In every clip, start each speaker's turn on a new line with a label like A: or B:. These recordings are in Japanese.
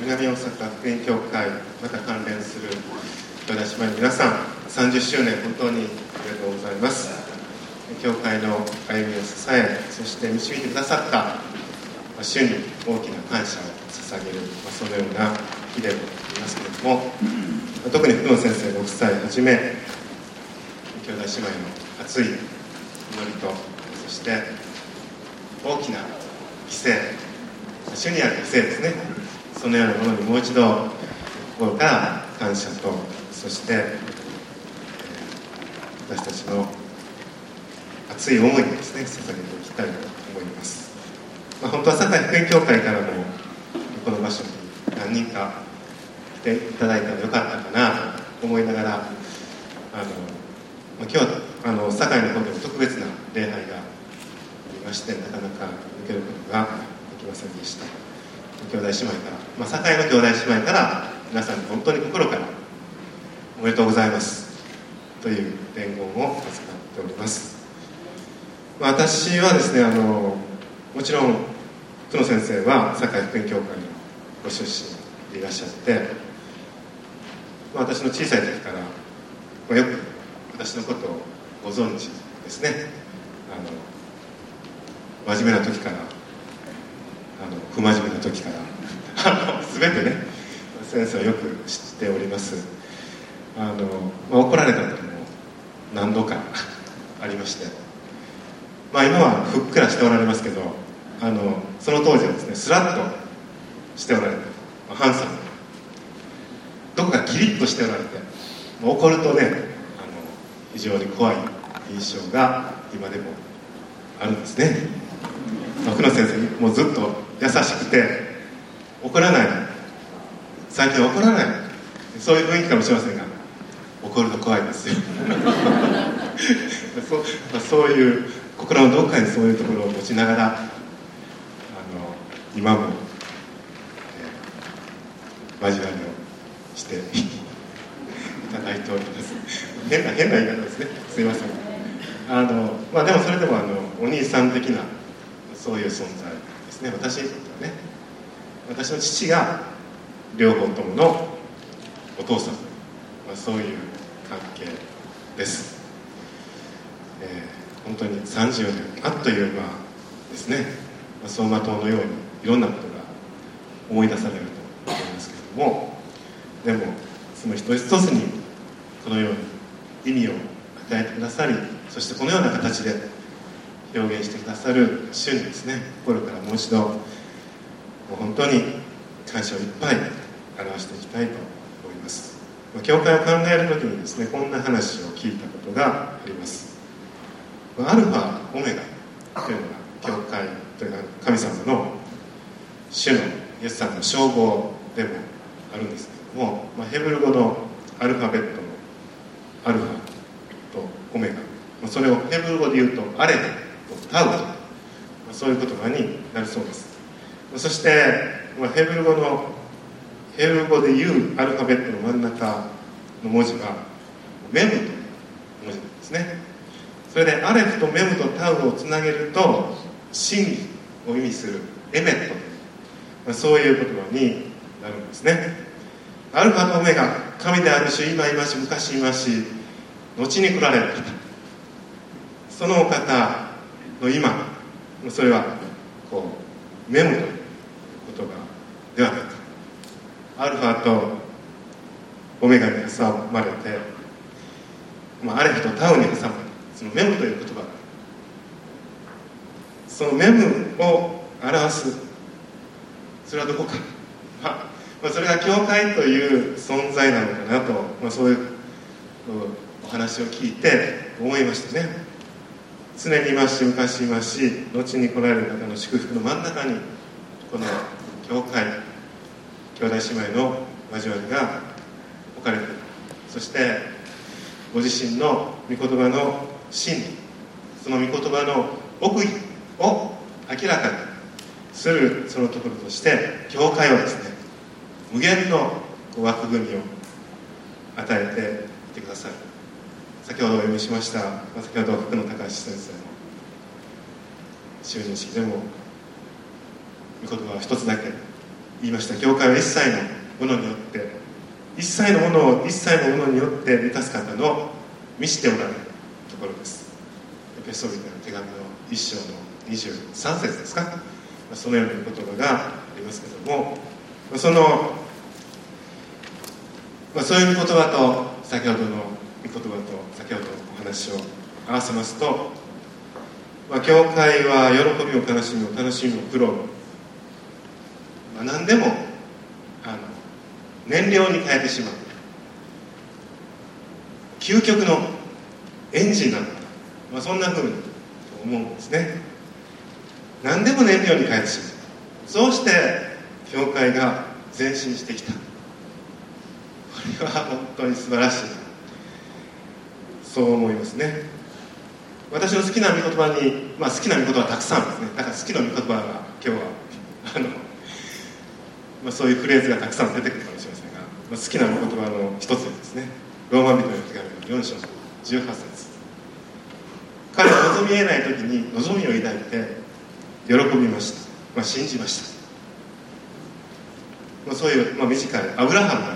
A: 南大阪福音協会また関連する兄弟姉妹の皆さん30周年本当にありがとうございます。教会の歩みを支えそして導いてくださった主に大きな感謝を捧げる、まあ、そのような日でもありますけれども特に福野先生ご夫妻はじめ兄弟姉妹の熱い祈りとそして大きな犠牲主にある犠牲ですね。そのようなものにもう一度心から感謝とそして私たちの熱い思いをですね捧げていきたいと思います、まあ、本当は堺福音協会からもこの場所に何人か来ていただいたらよかったかなと思いながらあの、ま、今日はあの堺の方でも特別な礼拝がありましてなかなか抜けることができませんでした。兄弟姉妹から、まあ、堺の兄弟姉妹から皆さんに本当に心からおめでとうございますという伝言を預かっております。まあ私はですねあのもちろん久野先生は堺福音協会のご出身でいらっしゃって、まあ、私の小さい時から、まあ、よく私のことをご存知ですね。あの真面目な時からあの不真面目な時から 全てね先生はよく知っております。あの、まあ、怒られた時も何度か ありまして。まあ今はふっくらしておられますけどあのその当時はですねスラッとしておられて、まあ、ハンサム。どこかキリッとしておられて、まあ、怒るとねあの非常に怖い印象が今でもあるんですね。福野先生もうずっと優しくて怒らない最近怒らないそういう雰囲気かもしれませんが怒ると怖いですよ。そ,、まあ、そういう心のどっかにそういうところを持ちながらあの今も、えー、交わりをして いただいております。変な変な言い方ですね。すいません。あの、まあ、でもそれでもあのお兄さん的なそういう存在ですね。私にとってはね。私の父が両方とものお父さん、まあ、そういう関係です、えー、本当に30年あっという間ですね、まあ、走馬灯のようにいろんなことが思い出されると思いますけれども。でもその一つ一つにこのように意味を与えてくださりそしてこのような形で表現してくださる主にですね。心からもう一度もう本当に感謝をいっぱい表していきたいと思います。教会を考える時にですねこんな話を聞いたことがあります。アルファオメガというのが教会というか神様の主のイエスさんの称号でもあるんですけども、まあ、ヘブル語のアルファベットのアルファとオメガ。それをヘブル語で言うとアレネと。タウとそういう言葉になるそうです。そして、まあ、ヘブル語のヘブル語で言うアルファベットの真ん中の文字はメムという文字なんですね。それでアレフとメムとタウをつなげると真理を意味するエメット。まあ、そういう言葉になるんですね。アルファとオメガ神である種今いまし昔いまし後に来られる。方そのお方の今それはこうメムという言葉ではないかアルファとオメガに挟まれて、まあ、アレフとタウに挟まれてそのメムという言葉。そのメムを表すそれはどこか、まあ、それが教会という存在なのかなと、まあ、そういうお話を聞いて思いましたね。常にいますし昔いますし後に来られる方の祝福の真ん中にこの教会兄弟姉妹の交わりが置かれているそしてご自身の御言葉の真理その御言葉の奥義を明らかにするそのところとして教会はですね無限の枠組みを与えていってくださる先ほどお読みしました先ほど福野隆先生の就任式でも御言葉は一つだけ言いました。教会は一切のものによって一切のものを一切のものによって満たす方の満ちておられるところです。エペソビトの手紙の一章の23節ですか。そのような言葉がありますけどもその、まあ、そういう言葉と先ほどの言葉と先ほどお話を合わせますと、まあ、教会は喜びも悲しみも楽しみも苦労も、まあ、何でもあの燃料に変えてしまう。究極のエンジンなんだ、まあ、そんなふうに思うんですね。何でも燃料に変えてしまう。そうして教会が前進してきた。これは本当に素晴らしい。そう思いますね。私の好きな御言葉に、まあ、好きな御言葉はたくさんですね。だから好きな御言葉が今日はあの、まあ、そういうフレーズがたくさん出てくるかもしれませんが、まあ、好きな御言葉の一つですね。ローマ人の手紙の4章18節。彼は望み得ない時に望みを抱いて喜びました、まあ、信じました。まあ、そういう、まあ、短いアブラハムの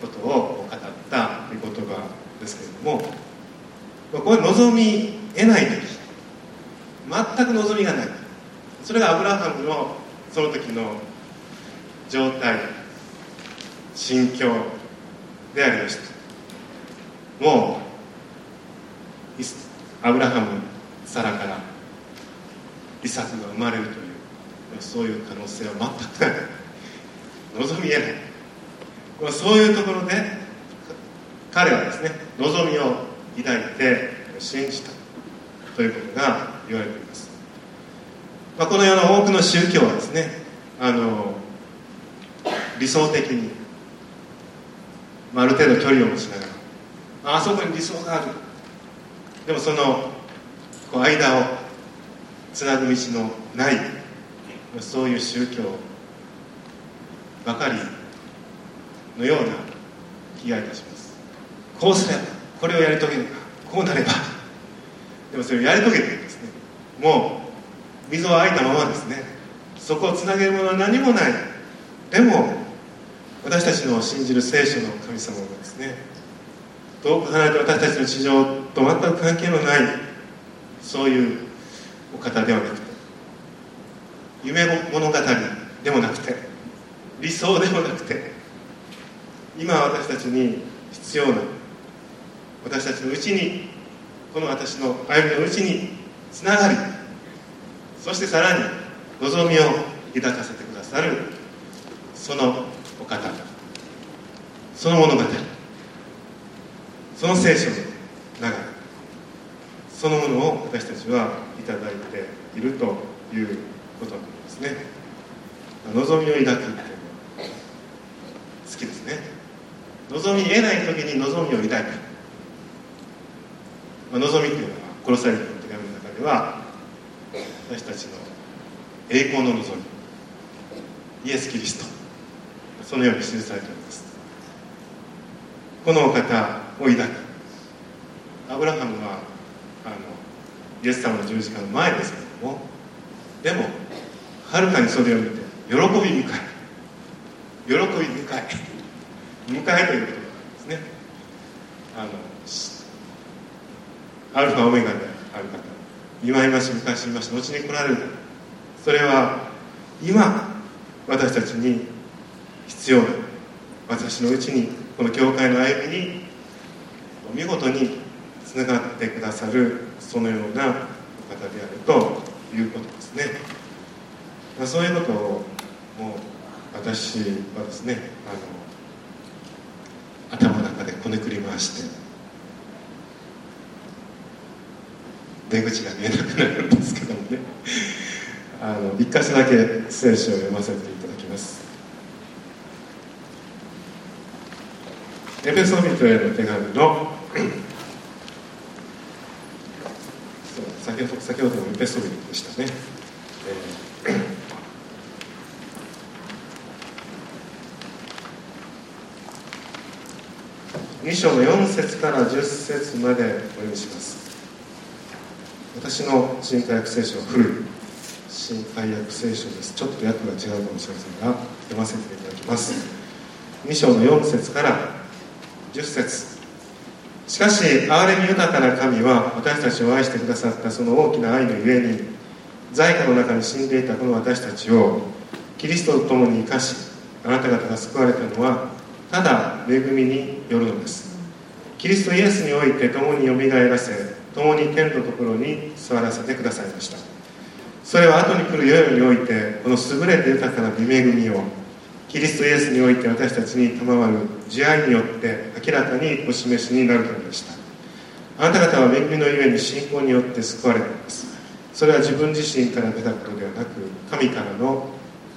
A: ことを語った御言葉ですけれども、これ望み得ない時。全く望みがない。それがアブラハムのその時の状態。心境でありました。もうアブラハムサラからイサクが生まれるというそういう可能性は全くない。望み得ない、そういうところで彼はですね望みを抱いて信じたということが言われています、まあ、この世の多くの宗教はですねあの理想的に、まあ、ある程度距離を持ちながらあそこに理想がある。でもそのこう間をつなぐ道のないそういう宗教ばかりのような気がいたします。こうすればこれをやり遂げるか。こうなれば。でもそれをやり遂げてですね。もう溝は開いたままですね。そこをつなげるものは何もない。でも私たちの信じる聖書の神様はですね遠く離れて私たちの地上と全く関係のないそういうお方ではなくて夢物語でもなくて理想でもなくて今私たちに必要な私たちのうちにこの私の歩みのうちにつながりそしてさらに望みを抱かせてくださるそのお方その物語その聖書の流れそのものを私たちはいただいているということなんですね。望みを抱くって好きですね。望み得ない時に望みを抱いた、まあ、望みっていうのは殺される手紙の中では私たちの栄光の望みイエス・キリストそのように記されております。このお方を抱くアブラハムはあのイエス様の十字架の前ですけれどもでもはるかにそれを見て喜び深い喜び深い迎えということですね。あのアルファオメガである方今いまし昔いまし後に来られるそれは今私たちに必要な私のうちにこの教会の歩みに見事につながってくださるそのような方であるということですね、まあ、そういうことをもう私はですねあの頭の中でこねくり回して出口が見えなくなるんですけどもね。あの一箇所だけ聖書を読ませていただきます。エペソビトへの手紙の先ほど先ほどのエペソビトでしたね、えー2章の4節から10節までお読みします。私の新海訳聖書は古い。新海訳聖書です。ちょっと訳が違うかもしれませんが読ませていただきます。2章の4節から10節。しかし憐れみ豊かな神は私たちを愛してくださったその大きな愛のゆえに在家の中に死んでいたこの私たちをキリストと共に生かしあなた方が救われたのはただ恵みによるのです。キリストイエスにおいて共によみがえらせ共に天のところに座らせてくださいました。それは後に来る世においてこの優れて豊かな美恵みをキリストイエスにおいて私たちに賜る慈愛によって明らかにお示しになるためでした。あなた方は恵みのゆえに信仰によって救われています。それは自分自身から出たことではなく神からの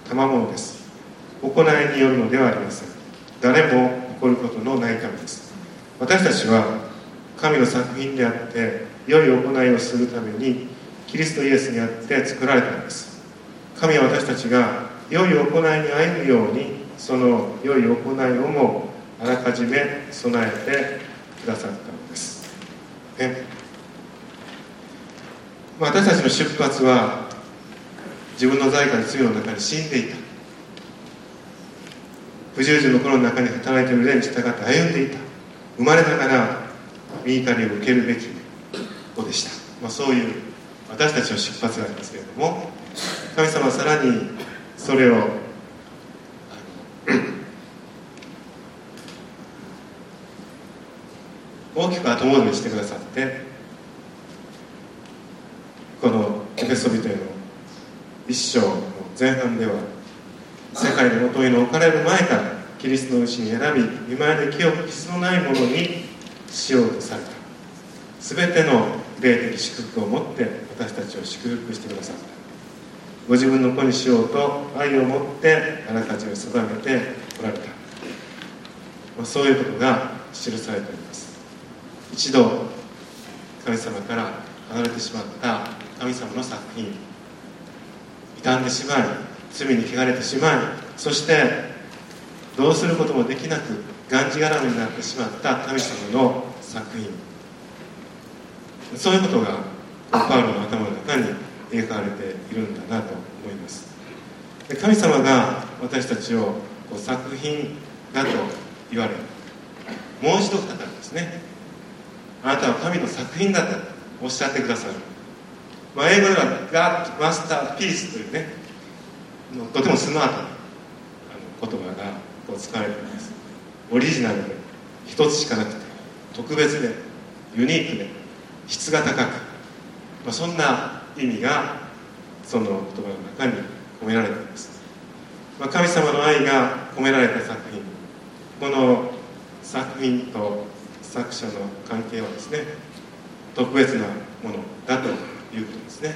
A: 賜物です。行いによるのではありません。誰も誇ることのないためです。私たちは神の作品であって良い行いをするためにキリストイエスにあって作られたのです。神は私たちが良い行いに歩むようにその良い行いをもあらかじめ備えてくださったのです、ね、私たちの出発は自分の在家で罪の中に死んでいた。不従順の頃の中に働いている霊に従って歩んでいた。生まれながら身怒りを受けるべき子でした、まあ、そういう私たちの出発なんですけれども神様はさらにそれを大きく後戻りしてくださってこのエペソビトへの一章の前半では世界の元への置かれる前からキリストのうちに選び見舞いで清く傷のないものにしようとされた。全ての霊的祝福を持って私たちを祝福してくださった。ご自分の子にしようと愛を持ってあなたたちを定めておられた、まあ、そういうことが記されております。一度神様から離れてしまった神様の作品。傷んでしまい罪に汚れてしまいそしてどうすることもできなくがんじがらめになってしまった神様の作品。そういうことがパウロの頭の中に描かれているんだなと思います。で神様が私たちをこう作品だと言われもう一度再びですね。あなたは神の作品だとおっしゃってくださる、まあ、英語では「God Master Piece」というねとてもスマートな言葉がこう使われていますオリジナルで一つしかなくて特別でユニークで質が高く、まあ、そんな意味がその言葉の中に込められています、まあ、神様の愛が込められた作品この作品と作者の関係はですね特別なものだということですね、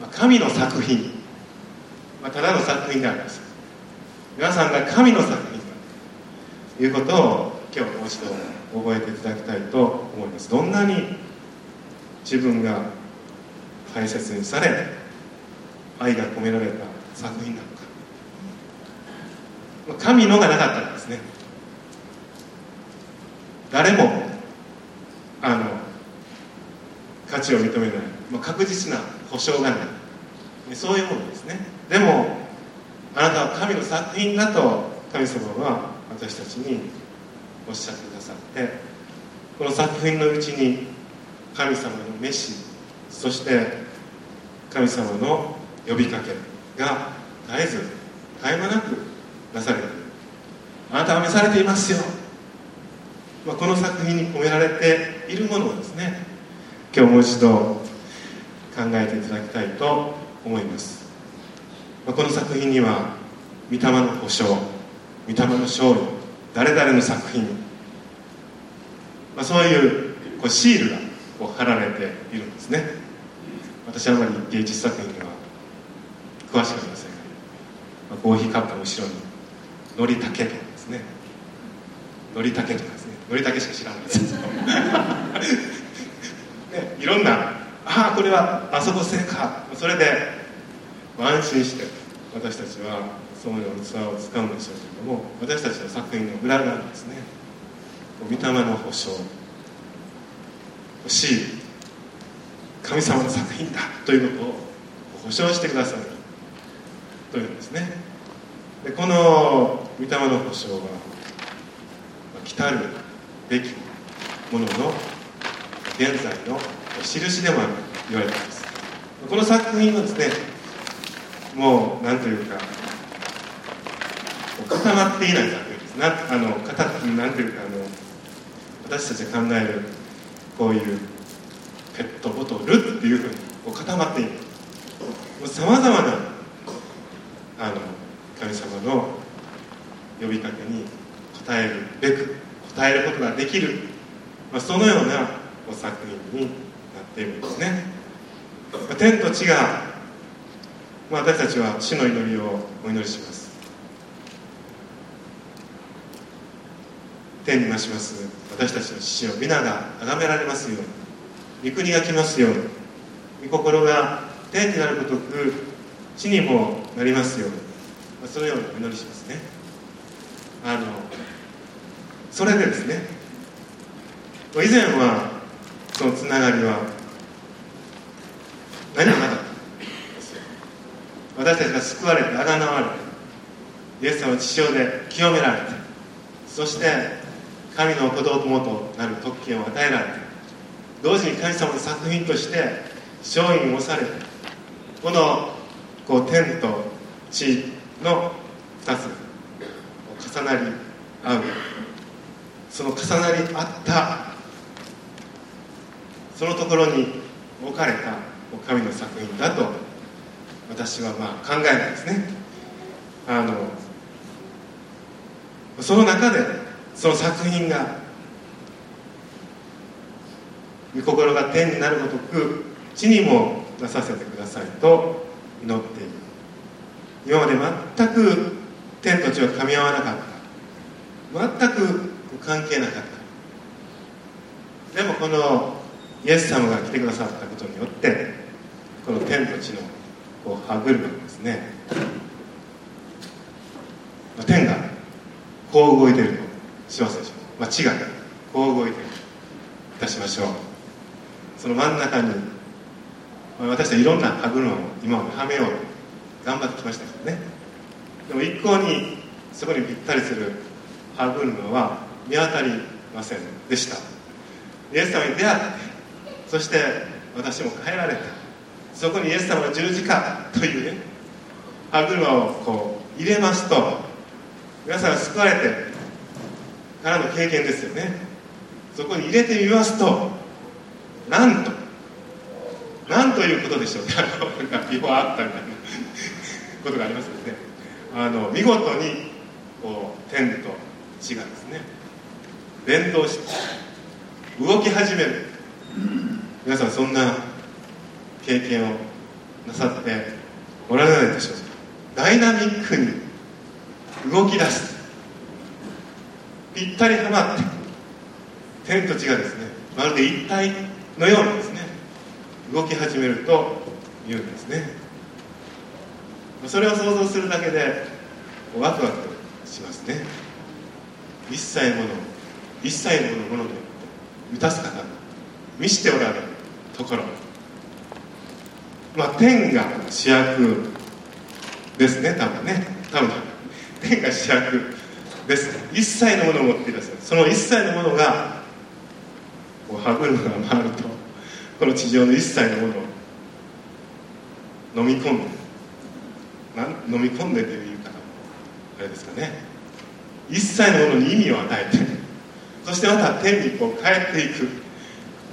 A: まあ、神の作品、まあ、ただの作品であります皆さんが神の作品いうことを今日もう一度覚えていただきたいと思います。どんなに自分が大切にされ愛が込められた作品なのか。神のがなかったんですね。誰もあの価値を認めない、まあ、確実な保証がない。そういうものですね。でもあなたは神の作品だと神様は私たちにおっしゃってくださってこの作品のうちに神様の召しそして神様の呼びかけが絶えず絶え間なくなされている。あなたは召されていますよ、まあ、この作品に込められているものをですね今日もう一度考えていただきたいと思います、まあ、この作品には御霊の保証御霊の勝利誰々の作品、まあ、そういうこうシールがこう貼られているんですね。私はあまり芸術作品には詳しくありません。が、まあ、コーヒーカップの後ろにのりたけとかですね。のりたけとかですね。のりたけしか知らないです。ね、いろんなああこれはあそこ製かそれで安心して私たちはそういう器を使うんでしょうけれども私たちの作品の裏側にですね。御霊の保証欲しい神様の作品だということを保証してくださるというんですね。でこの御霊の保証は来たるべきものの現在の印でもあると言われています。この作品はですねもう何というか固まっていない作品ですなあの固なんていうかあの私たちが考えるこういうペットボトルっていうふうに固まっているさまざまなあの神様の呼びかけに応えるべく応えることができる、まあ、そのようなお作品になっているんですね、まあ、天と地が、まあ、私たちは死の祈りをお祈りします天に増します。私たちの父を皆が崇められますように。御国が来ますように。御心が天になることく地にもなりますように。そのようにお祈りしますね。あのそれでですね以前はそのつながりは何もなかった私たちが救われてあがなわれてイエス様の父親で清められてそして神の子供となる特権を与えられ同時に神様の作品として勝因をされこのこう天と地の2つ重なり合う。その重なり合った。そのところに置かれた神の作品だと私はまあ考えたんですね。あのその中でその作品が御心が天になるごとく地にも出させてくださいと祈っている。今まで全く天と地は噛み合わなかった。全く関係なかった。でもこのイエス様が来てくださったことによってこの天と地のこう歯車ですね。天がこう動いていると。しますでしょう、まあ、地がこう動いていたしましょう。その真ん中に、まあ、私は、いろんな歯車を今まではめようと。頑張ってきましたけどね。でも一向にそこにぴったりする歯車は見当たりませんでした。イエス様に出会ってそして私も変えられた。そこにイエス様の十字架というね歯車をこう入れますと皆さんが救われてからの経験ですよね。そこに入れてみますとなんとなんということでしょうか。ビフォーあったみたいなことがありますよね。あの見事にこう天と地がですね連動して動き始める。皆さんそんな経験をなさっておられないでしょうか。ダイナミックに動き出す。ぴったりはまって天と地がですねまるで一体のようにですね動き始めるというんですね。それを想像するだけでワクワクしますね。一切もの一切ものもので満たす方見しておられるところ。まあ天が主役ですね多分ね。多分天が主役。です。一切のものを持っていらっしゃるその一切のものがこう歯車が回るとこの地上の一切のものを飲み込んでなん飲み込んでという言い方もあれですかね。一切のものに意味を与えてそしてまた天にこう帰っていく、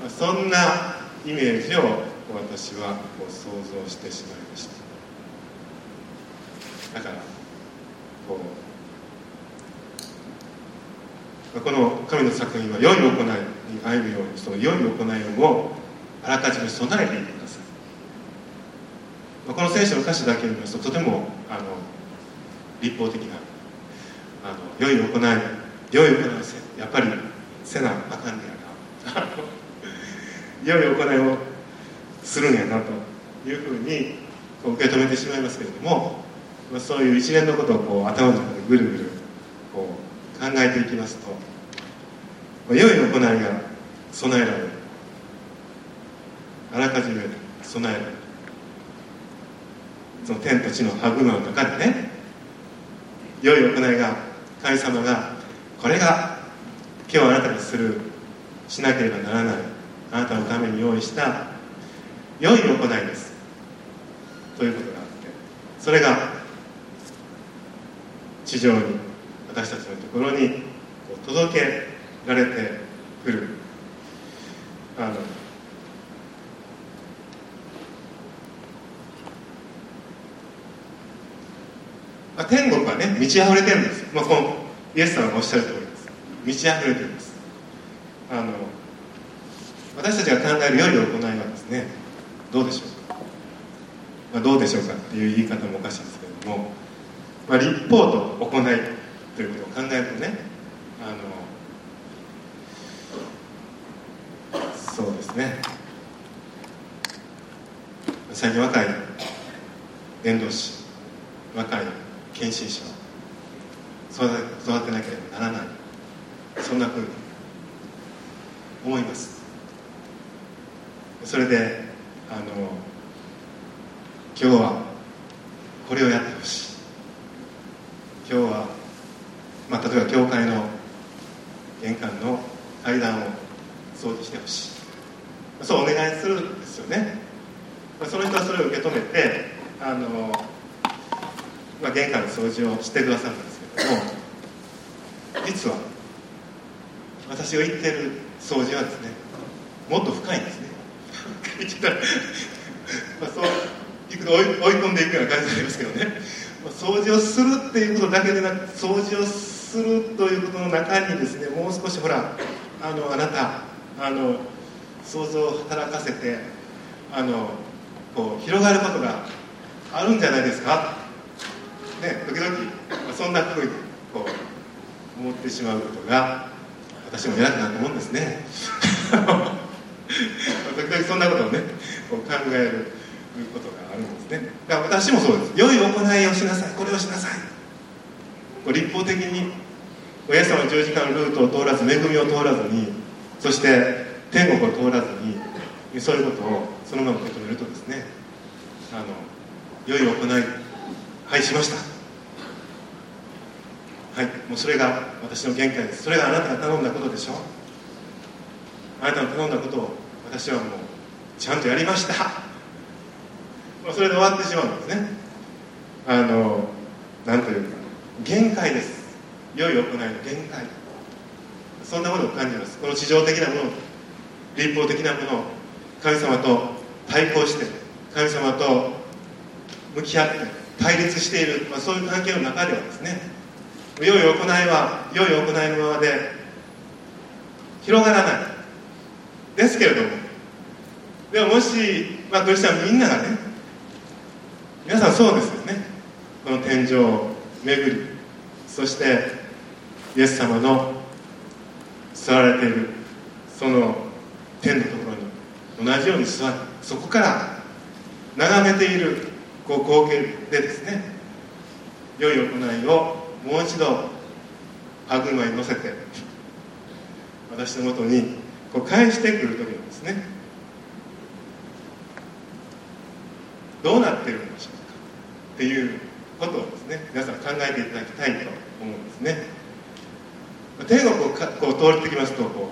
A: まあ、そんなイメージを私はこう想像してしまいました。だからこうこの神の作品は良い行いに歩むようにその良い行いをあらかじめ備えていてくださいこの聖書の歌詞だけを見ますととてもあの立法的なあの良い行い良い行いをやっぱりせなあかんねやな良い行いをするんやなというふうに受け止めてしまいますけれども、そういう一連のことをこう頭の中でぐるぐる考えていきますと良い行いが備えられる。あらかじめ備えられる。その天と地の歯車の中でね良い行いが神様がこれが今日あなたがするしなければならないあなたのために用意した良い行いです。ということがあってそれが地上に私たちのところに届けられてくる。あのまあ、天国はね満ち溢れてるんです、まあ、このイエス様がおっしゃる通りです。満ち溢れてるんです。あの私たちが考える良い行いはですねどうでしょうか、まあ、どうでしょうかっていう言い方もおかしいですけれども、まあ、立法と行い。考えるとねあのそうですね。最近若い伝道師若い献身者を育てなければならないそんなふうに思いますそれであの今日はこれをやってほしい今日は、まあ、例えば教会の玄関の階段を掃除してほしいそうお願いするんですよねその人はそれを受け止めてあのまあ、玄関の掃除をしてくださるんですけども実は私が言ってる掃除はですねもっと深いんですね。まあそういくと追い追い込んでいくような感じになりますけどね。掃除をするっていうことだけでなく掃除をするということの中にですねもう少しほらあのあなたあの想像を働かせてあのこう広がることがあるんじゃないですか？ね、時々そんなふうにこう思ってしまうことが私も偉くなと思うんですね。時々そんなことをねこう考えることがあるんですね。だから私もそうです。良い行いをしなさい。これをしなさい。立法的におイエス様の十字架のルートを通らず恵みを通らずにそして天国を通らずにそういうことをそのまま受け止めるとですねあの良い行いはいしました。はいもうそれが私の限界です。それがあなたが頼んだことでしょ？あなたの頼んだことを私はもうちゃんとやりました。もうそれで終わってしまうんですね。あのなんというか限界です。良い行いの限界。そんなものを感じます。この地上的なもの立法的なものを神様と対抗して神様と向き合って対立している、まあ、そういう関係の中ではですね。良い行いは良い行いのままで広がらない。ですけれどもでももし、まあ、クリスチャンみんながね皆さんそうですよね。この天井を巡りそしてイエス様の座られているその天のところに同じように座りそこから眺めているこう光景でですね良い行いをもう一度歯車に乗せて私のもとにこう返してくる時にですね。どうなってるんでしょうかっていうことをですね皆さん考えていただきたいと思うんですね。天国をかこう通ってきますとこ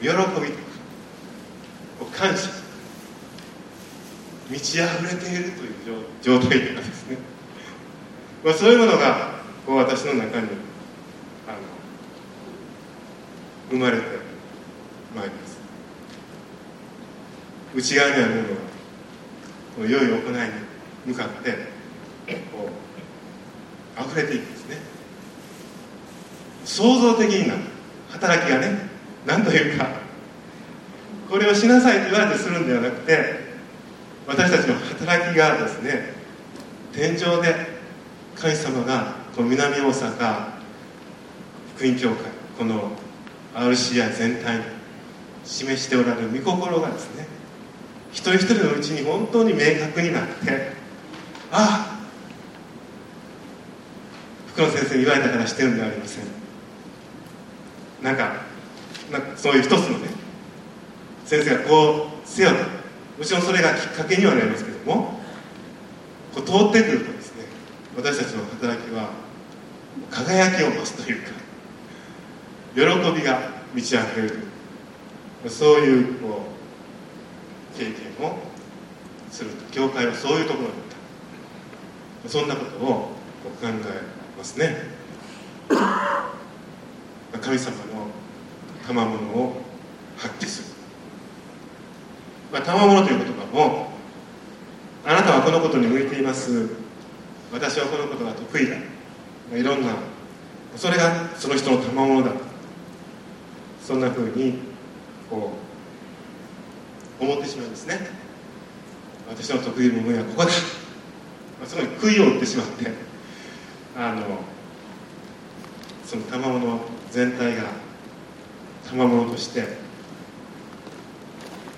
A: う喜びとかこう感謝満ち溢れているという状態とかですね。まあ、そういうものがこう私の中にあの生まれてまいります。内側にあるものがこの良い行いに向かってこう溢れていくんですね。創造的な働きがね何というかこれをしなさいと言われてするんではなくて私たちの働きがですね天井で神様がこの南大阪福音教会この RCI 全体に示しておられる御心がですね一人一人のうちに本当に明確になってああ福野先生に言われたからしてるんではありません。なんかなんかそういう一つのね先生がこうせよともちろんそれがきっかけにはなりますけどもこう通ってくるとですね私たちの働きは輝きを増すというか喜びが満ち溢れる。そういう経験をする教会はそういうところだった。そんなことを考えますね。神様の賜物を発揮する、まあ、賜物という言葉もあなたはこのことに向いています。私はこのことが得意だ。いろんなそれがその人の賜物だ。そんなふうにこう思ってしまうんですね。私の得意分野はここだ、まあ、つまり杭を打ってしまってあのその賜物全体が賜物として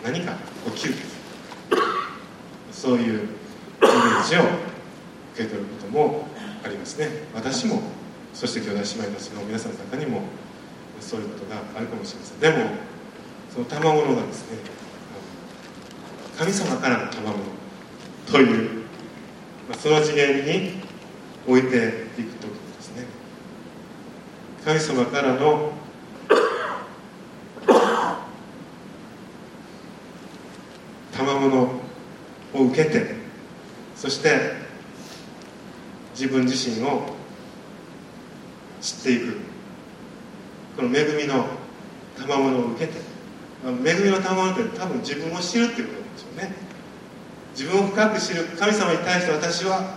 A: 何かこう窮屈。そういうイメージを受け取ることもありますね。私もそして兄弟姉妹たちの皆さんの中にもそういうことがあるかもしれません。でもその賜物がですね神様からの賜物というまあその次元に置いていく時にですね。神様からの賜物を受けてそして自分自身を知っていく。この恵みの賜物を受けて恵みの賜物って多分自分を知るっていうことなんでしょうね。自分を深く知る。神様に対して私は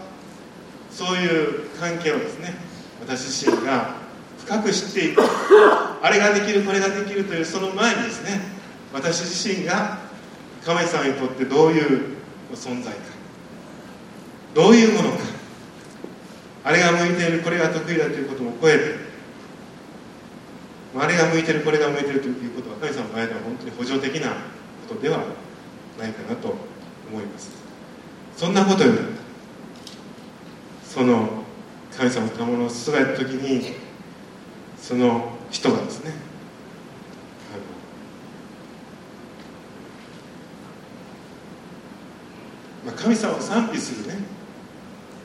A: そういう関係をですね私自身が深く知っていく。あれができるこれができるというその前にですね私自身が神様にとってどういう存在か。どういうものか。あれが向いているこれが得意だということも超えてあれが向いてるこれが向いてるということは神様の前では本当に補助的なことではないかなと思います。そんなことよりその神様のものを進めた時にその人がですねまあ、神様を賛美するね。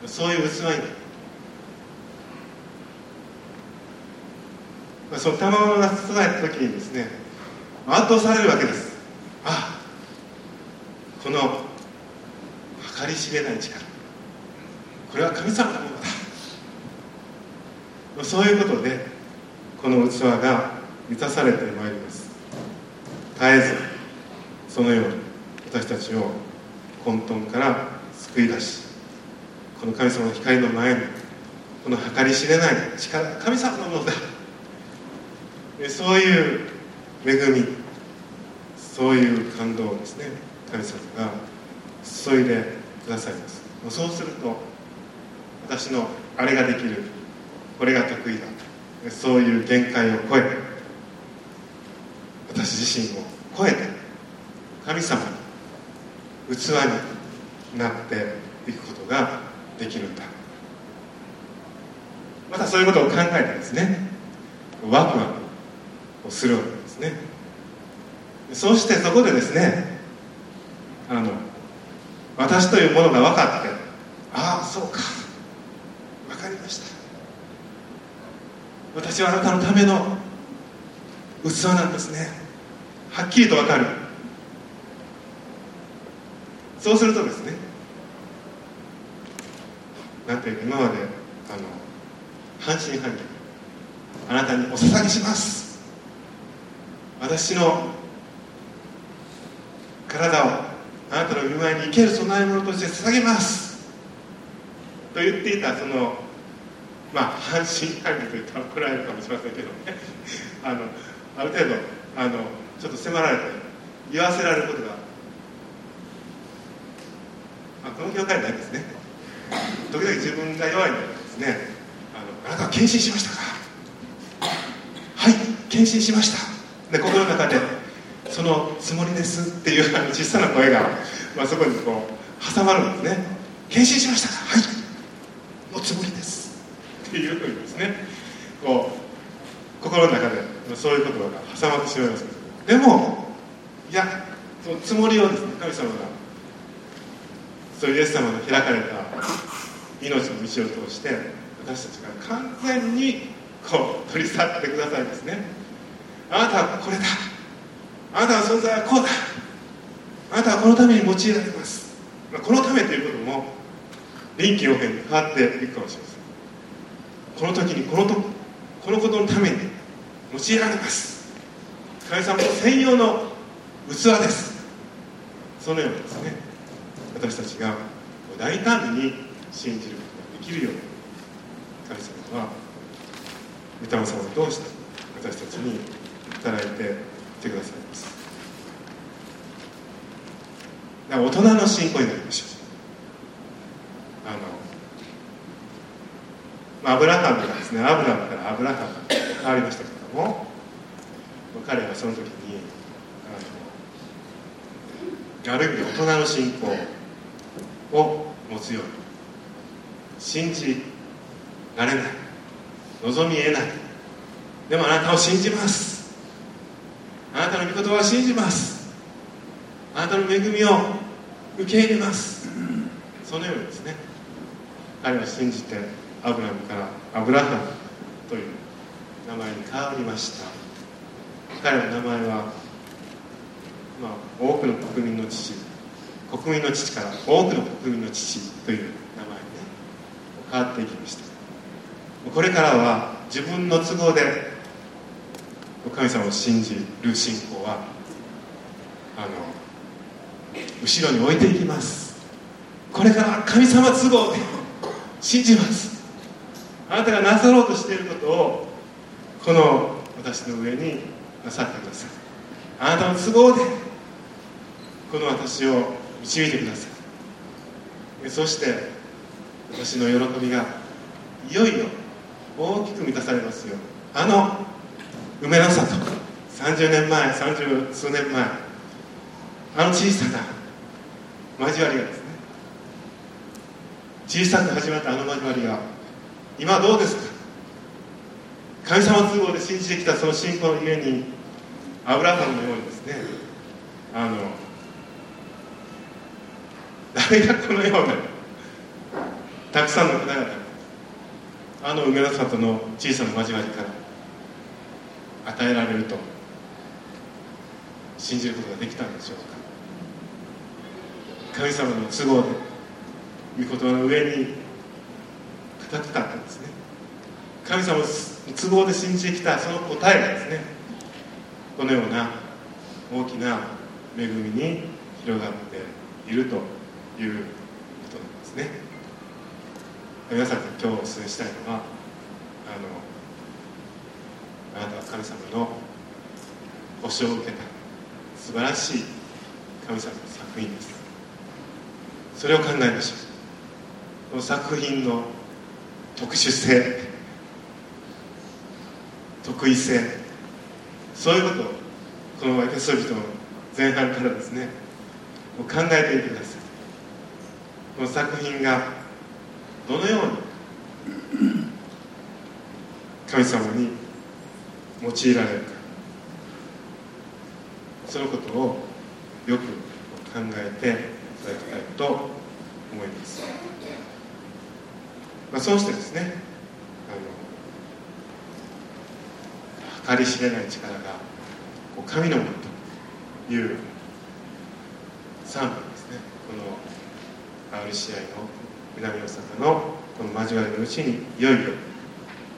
A: そういう器にまあ、その賜物が注がれた時にですね圧倒されるわけです。あこの計り知れない力。これは神様のものだ。そういうことでこの器が満たされてまいります。絶えずそのように私たちを混沌から救い出しこの神様の光の前にこの計り知れない力神様のものだ。そういう恵みそういう感動をですね。神様が注いでくださいます。そうすると私のあれができるこれが得意だ。そういう限界を超えて私自身を超えて神様に器になっていくことができるんだ。またそういうことを考えてですねワクワクをするわけですね。そしてそこでですねあの私というものが分かってああそうか。分かりました。私はあなたのための器なんですね。はっきりと分かる。そうするとですねなんていうか今まであの半信半疑あなたにお捧げします。私の体をあなたの見舞いに生ける供え物として捧げます。と言っていたそのまあ半信半疑と言ったら怒られるかもしれませんけどね。あのある程度あのちょっと迫られて言わせられることがあこの教会ないですね。時々自分が弱いのですね。あのあなたは献身しましたか？はい献身しました。で心の中で「そのつもりです」っていうあの小さな声が、まあ、そこにこう挟まるんですね「献身しました。かはい。おつもりです」っていうふうにですね。こう心の中でそういう言葉が挟まってしまいます。でもいやそのつもりをですね神様がそういうイエス様の開かれた命の道を通して私たちが完全にこう取り去ってくださいですね。あなたはこれだ。あなたの存在はこうだ。あなたはこのために用いられます。まこのためということも臨機応変に変わっていくかもしれません。この時にこのとこのことのために用いられます。神様の専用の器です。そのようにですね。私たちが大胆に信じることができるように神様は御霊様を通して私たちに働いていてくださいます。大人の信仰になりましょう。あの、まあ、アブラハムがですねアブラムからアブラハム変わりましたけども彼はその時にあのある意味大人の信仰を持つように。信じられない。望み得ない。でもあなたを信じます。あなたの御言葉を信じます。あなたの恵みを受け入れます。そのようにですね。彼は信じてアブラムからアブラハムという名前に変わりました。彼の名前は、まあ、多くの国民の父国民の父から多くの国民の父という名前にね変わっていきました。これからは自分の都合で神様を信じる信仰はあの後ろに置いていきます。これから神様都合で信じます。あなたがなさろうとしていることをこの私の上になさってください。あなたの都合でこの私を導いてください。そして私の喜びがいよいよ大きく満たされますよあの梅の里30年前30数年前。あの小さな交わりがですね。小さく始まったあの交わりが今どうですか？神様都合で信じてきたその信仰のゆえにアブラハムのようにですね。あの誰がこのようなたくさんの方々あの梅の里の小さな交わりから与えられると信じることができたんでしょうか？神様の都合で御言葉の上に固く立ったんですね。神様の都合で信じてきたその答えがですねこのような大きな恵みに広がっているということなんですね。皆さんに今日お勧めしたいのはあのあなたは神様の保証を受けた素晴らしい神様の作品です。それを考えましょう。この作品の特殊性特異性そういうことをこのエペソビトの前半からですね考えていてください。この作品がどのように神様に用いられる。かそのことをよく考えていただきたいと思います、まあ、そうしてですねあの計り知れない力がこう神のものという賛美ですね。この RCI の南大阪のこの交わりのうちにいよいよ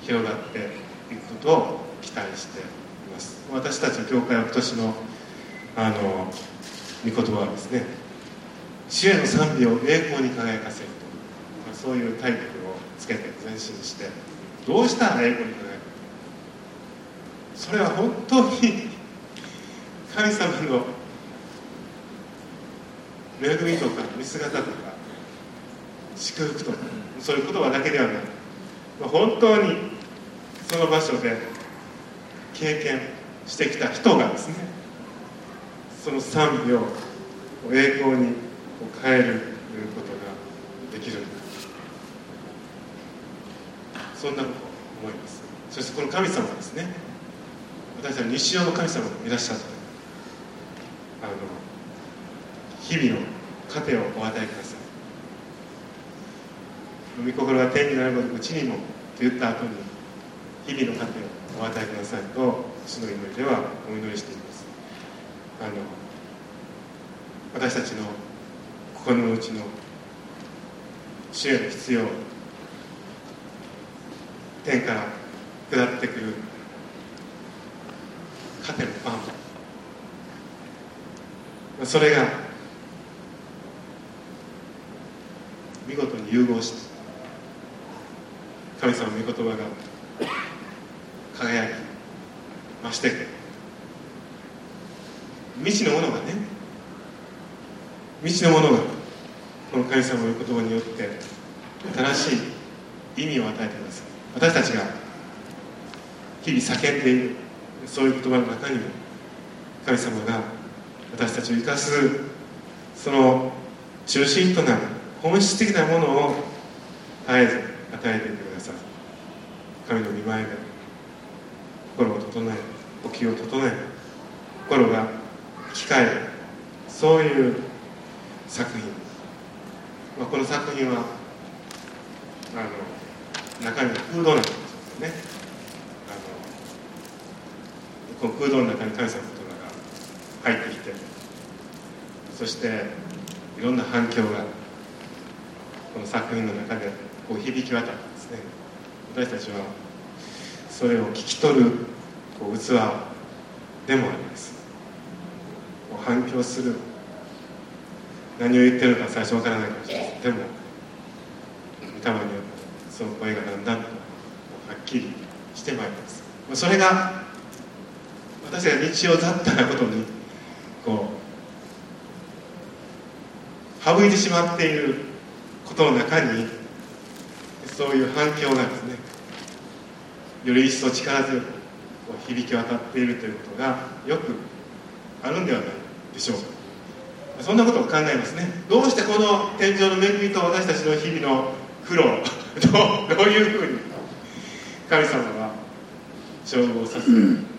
A: 広がっていくことを期待しています。私たちの教会は今年のあの御言葉はですね主への賛美を栄光に輝かせると、まあ、そういうタイトルをつけて前進してどうしたら栄光に輝くそれは本当に神様の恵みとか見姿とか祝福とかそういう言葉だけではなく本当にその場所で経験してきた人がですねその賛美を栄光に変えることができるそんなことを思います。そしてこの神様ですね私たち日常の神様がいらっしゃったあの日々の糧をお与えください。御心が天になるうちにも言った後に日々の糧をお与えくださいと主の祈りではお祈りしています。あの私たちの心の内の主への必要天から下ってくる糧のパン。それが見事に融合して神様の御言葉が輝き増して未知のものがね。未知のものがこの神様の言葉によって新しい意味を与えています。私たちが日々叫んでいるそういう言葉の中にも神様が私たちを生かすその中心となる本質的なものを絶えず与えていてくださる神の御前で心を整え呼吸を整え心が生き返るそういう作品、まあ、この作品はあの中身が空洞なんですよねあのこの空洞の中に神様の言葉が入ってきてそしていろんな反響がこの作品の中でこう響き渡ってですね私たちはそれを聞き取るこう器でもあります反響する。何を言ってるか最初わからないかもしれないでもたまによってその声がだんだんはっきりしてまいります。それが私が日常だったことにこう省いてしまっていることの中にそういう反響がですねより一層力強く響き渡っているということがよくあるんではないか。でしょうか。そんなことを考えますね。どうしてこの天井の恵みと私たちの日々の苦労 どうどういうふうに神様は調合させ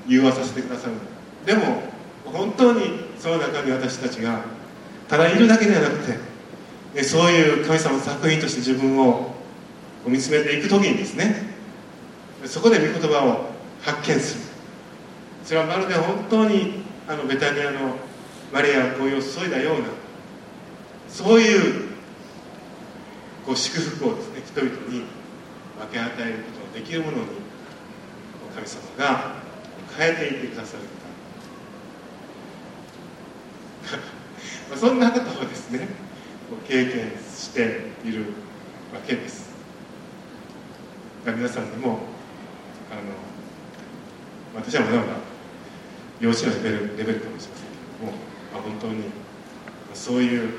A: 融和させてくださるのか。でも本当にその中に私たちがただいるだけではなくてそういう神様の作品として自分を見つめていく時にですねそこで御言葉を発見する。それはまるで本当にあのベタニアのマリアが恋を注いだようなそういうこう祝福をですね人々に分け与えることのできるものに神様が変えていってくださる まあそんなことをですね経験しているわけです。皆さんにもあの私はまだまだ幼稚園のレベルレベルかもしれませんけども、まあ、本当にそういう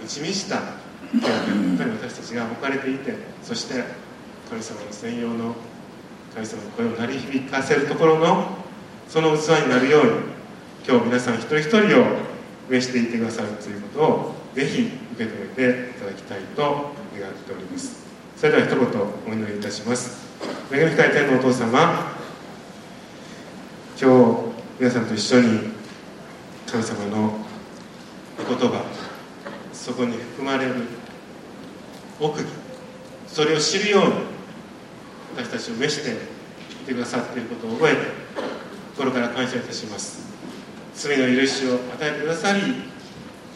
A: 満ち満ちた教会の中に私たちが置かれていてそして神様の専用の神様の声を鳴り響かせるところのその器になるように今日皆さん一人一人を召していってくださるということをぜひ受け止めていただきたいと願っております。それでは一言お祈りいたします。恵み深い天のお父様今日皆さんと一緒に神様のお言葉そこに含まれる奥義それを知るように私たちを召していてくださっていることを覚えて心から感謝いたします。罪の許しを与えてくださり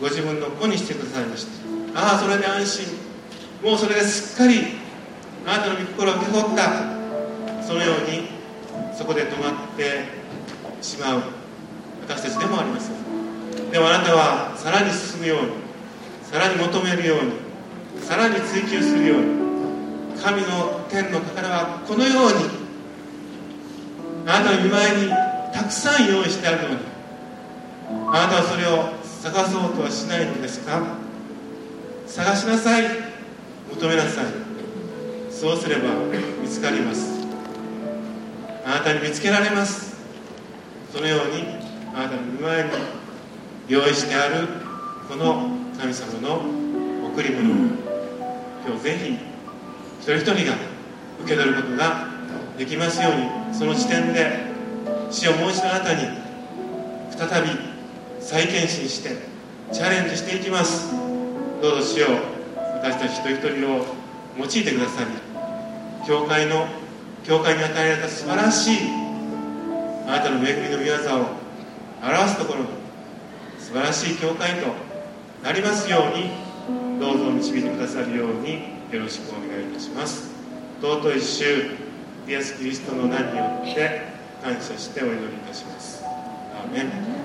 A: ご自分の子にしてくださいました。ああそれで安心。もうそれですっかりあなたの御心を受け取った。そのようにそこで止まってしまう私たちでもあります。でもあなたはさらに進むようにさらに求めるようにさらに追求するように神の天の宝はこのようにあなたの見舞いにたくさん用意してあるのにあなたはそれを探そうとはしないのですか？探しなさい。求めなさい。そうすれば見つかります。あなたに見つけられます。そのようにあなたの見舞いに用意してあるこの神様の贈り物を今日ぜひ一人一人が受け取ることができますようにその時点で死をもう一度あなたに再び再検診してチャレンジしていきます。どうぞ死を私たち一人一人を用いてくださり教会の教会に与えられた素晴らしいあなたの恵みの御業を表すところの素晴らしい教会となりますようにどうぞ導いてくださるようによろしくお願いいたします。尊い主イエス・キリストの名によって感謝してお祈りいたします。アーメン。